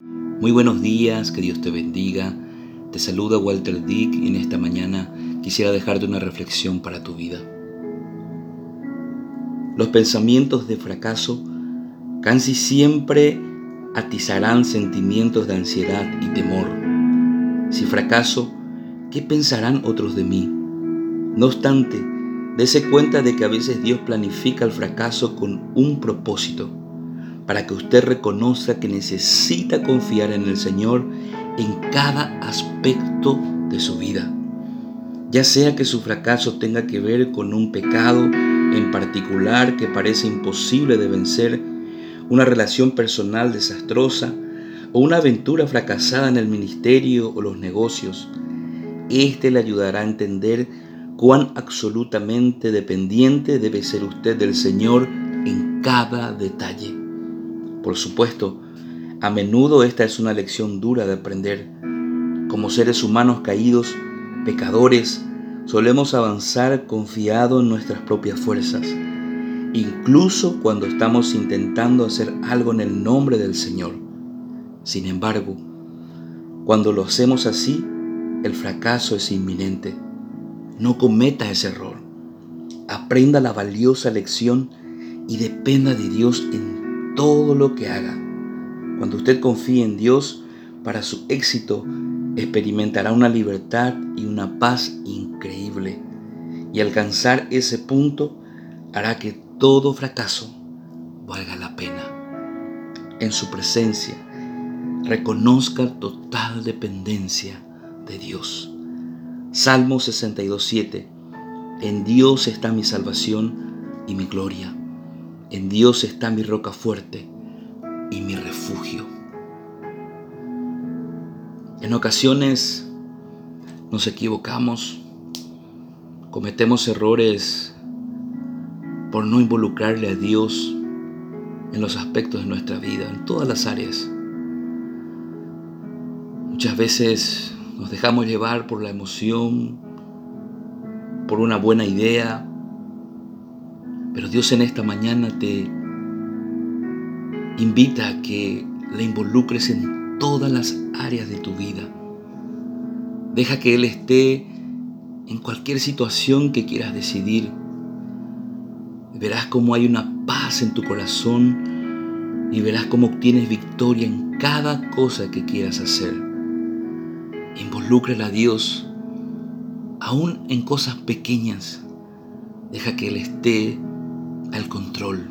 Muy buenos días, que Dios te bendiga. Te saluda Walter Dick y en esta mañana quisiera dejarte una reflexión para tu vida. Los pensamientos de fracaso casi siempre atizarán sentimientos de ansiedad y temor. Si fracaso, ¿qué pensarán otros de mí? No obstante, Dese cuenta de que a veces Dios planifica el fracaso con un propósito, para que usted reconozca que necesita confiar en el Señor en cada aspecto de su vida. Ya sea que su fracaso tenga que ver con un pecado en particular que parece imposible de vencer, una relación personal desastrosa o una aventura fracasada en el ministerio o los negocios, este le ayudará a entender cuán absolutamente dependiente debe ser usted del Señor en cada detalle. Por supuesto, a menudo esta es una lección dura de aprender. Como seres humanos caídos, pecadores, solemos avanzar confiado en nuestras propias fuerzas, incluso cuando estamos intentando hacer algo en el nombre del Señor. Sin embargo, cuando lo hacemos así, el fracaso es inminente. No cometa ese error. Aprenda la valiosa lección y dependa de Dios en todo lo que haga. Cuando usted confíe en Dios para su éxito, experimentará una libertad y una paz increíble. Y alcanzar ese punto hará que todo fracaso valga la pena. En su presencia, reconozca total dependencia de Dios. Salmo 62.7. En Dios está mi salvación y mi gloria. En Dios está mi roca fuerte y mi refugio. En ocasiones nos equivocamos, cometemos errores por no involucrarle a Dios en los aspectos de nuestra vida, en todas las áreas. Muchas veces nos dejamos llevar por la emoción, por una buena idea. Pero Dios en esta mañana te invita a que le involucres en todas las áreas de tu vida. Deja que Él esté en cualquier situación que quieras decidir. Verás cómo hay una paz en tu corazón y verás cómo obtienes victoria en cada cosa que quieras hacer. Involúcrale a Dios, aún en cosas pequeñas. Deja que Él esté al control.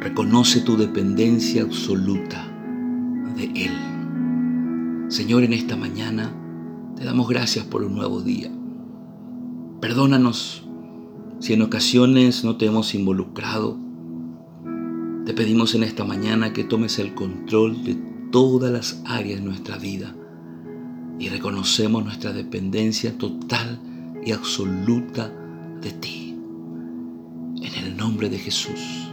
Reconoce tu dependencia absoluta de Él. Señor, en esta mañana te damos gracias por un nuevo día. Perdónanos si en ocasiones no te hemos involucrado. Te pedimos en esta mañana que tomes el control de todas las áreas de nuestra vida y reconocemos nuestra dependencia total y absoluta de ti. Nombre de Jesús.